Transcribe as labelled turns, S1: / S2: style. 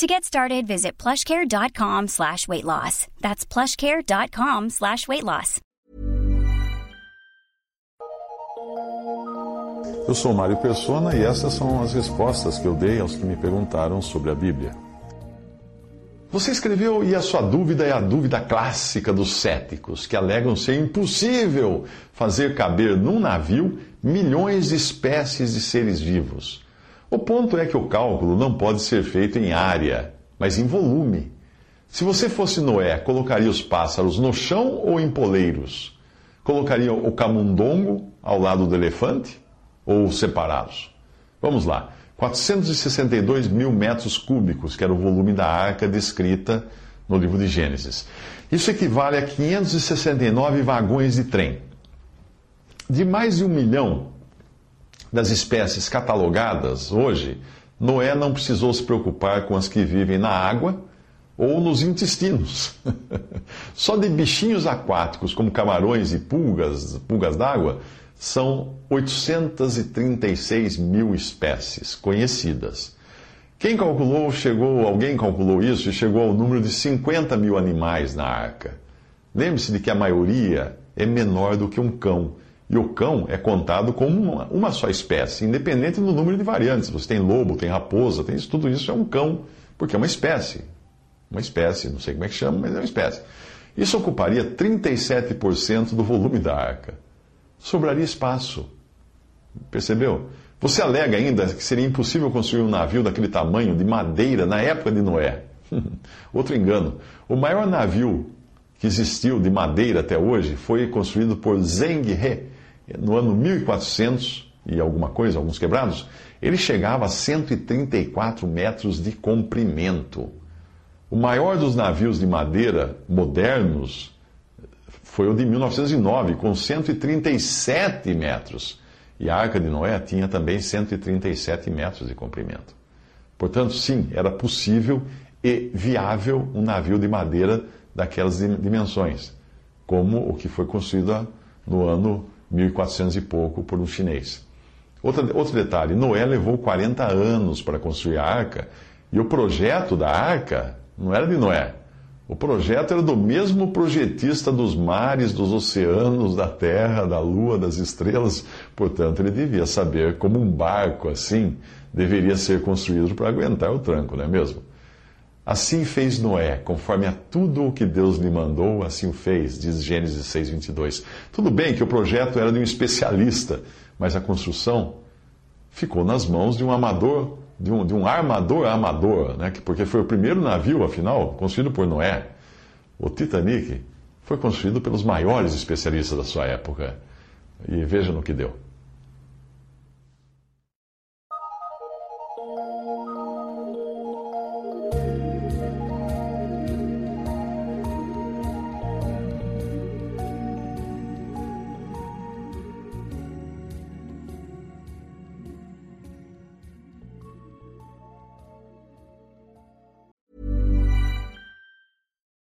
S1: To get started, visit plushcare.com slash weight loss. That's plushcare.com slash weight loss.
S2: Eu sou Mário Persona e essas são as respostas que eu dei aos que me perguntaram sobre a Bíblia. Você escreveu e a sua dúvida é a dúvida clássica dos céticos, que alegam ser impossível fazer caber num navio milhões de espécies de seres vivos. O ponto é que o cálculo não pode ser feito em área, mas em volume. Se você fosse Noé, colocaria os pássaros no chão ou em poleiros? Colocaria o camundongo ao lado do elefante ou separados? Vamos lá. 462 mil metros cúbicos, que era o volume da arca descrita no livro de Gênesis. Isso equivale a 569 vagões de trem. De mais de um milhão das espécies catalogadas hoje, Noé não precisou se preocupar com as que vivem na água ou nos intestinos. Só de bichinhos aquáticos, como camarões e pulgas, pulgas d'água, são 836 mil espécies conhecidas. Quem calculou, chegou, alguém calculou isso e chegou ao número de 50 mil animais na arca. Lembre-se de que a maioria é menor do que um cão e o cão é contado como uma, uma, só espécie, independente do número de variantes. Você tem lobo, tem raposa, tem isso, tudo isso é um cão, porque é uma espécie. Uma espécie, não sei como é que chama, mas é uma espécie. Isso ocuparia 37% do volume da arca. Sobraria espaço. Percebeu? Você alega ainda que seria impossível construir um navio daquele tamanho, de madeira, na época de Noé. Outro engano. O maior navio que existiu de madeira até hoje foi construído por Zheng He, no ano 1400 e alguma coisa, alguns quebrados, ele chegava a 134 metros de comprimento. O maior dos navios de madeira modernos foi o de 1909, com 137 metros. E a Arca de Noé tinha também 137 metros de comprimento. Portanto, sim, era possível e viável um navio de madeira daquelas dimensões, como o que foi construído no ano 1400 e pouco por um chinês. Outro, outro detalhe: Noé levou 40 anos para construir a arca, e o projeto da arca não era de Noé. O projeto era do mesmo projetista dos mares, dos oceanos, da terra, da lua, das estrelas. Portanto, ele devia saber como um barco assim deveria ser construído para aguentar o tranco, não é mesmo? Assim fez Noé, conforme a tudo o que Deus lhe mandou, assim o fez, diz Gênesis 6,22. Tudo bem que o projeto era de um especialista, mas a construção ficou nas mãos de um amador, de um, de um armador amador, né? porque foi o primeiro navio, afinal, construído por Noé. O Titanic foi construído pelos maiores especialistas da sua época. E veja no que deu.